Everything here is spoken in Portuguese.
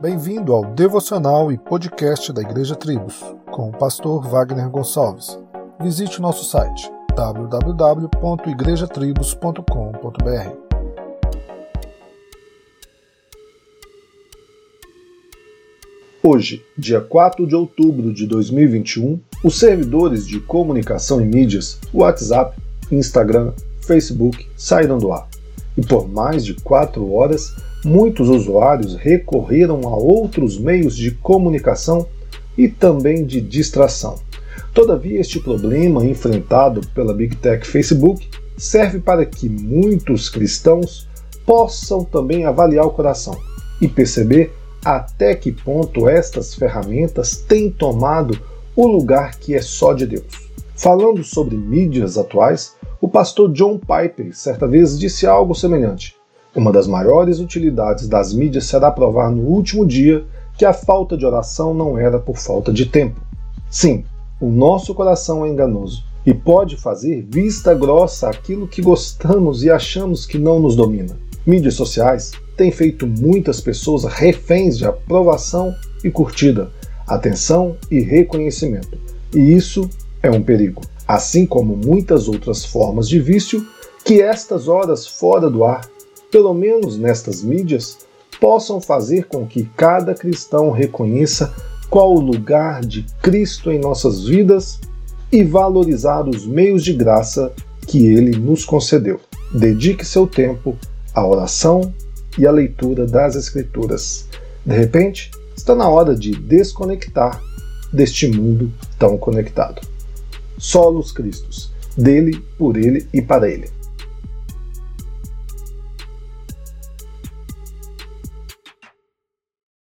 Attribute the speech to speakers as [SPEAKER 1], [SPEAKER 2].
[SPEAKER 1] Bem-vindo ao devocional e podcast da Igreja Tribos, com o pastor Wagner Gonçalves. Visite o nosso site www.igrejatribos.com.br. Hoje, dia 4 de outubro de 2021, os servidores de comunicação e mídias, WhatsApp, Instagram, Facebook saíram do ar. E por mais de quatro horas, muitos usuários recorreram a outros meios de comunicação e também de distração. Todavia, este problema enfrentado pela Big Tech Facebook serve para que muitos cristãos possam também avaliar o coração e perceber até que ponto estas ferramentas têm tomado o lugar que é só de Deus. Falando sobre mídias atuais, o pastor John Piper certa vez disse algo semelhante. Uma das maiores utilidades das mídias será provar no último dia que a falta de oração não era por falta de tempo. Sim, o nosso coração é enganoso e pode fazer vista grossa aquilo que gostamos e achamos que não nos domina. Mídias sociais têm feito muitas pessoas reféns de aprovação e curtida, atenção e reconhecimento, e isso é um perigo. Assim como muitas outras formas de vício, que estas horas fora do ar pelo menos nestas mídias, possam fazer com que cada cristão reconheça qual o lugar de Cristo em nossas vidas e valorizar os meios de graça que ele nos concedeu. Dedique seu tempo à oração e à leitura das Escrituras. De repente, está na hora de desconectar deste mundo tão conectado. Solos Cristos, dele, por ele e para ele.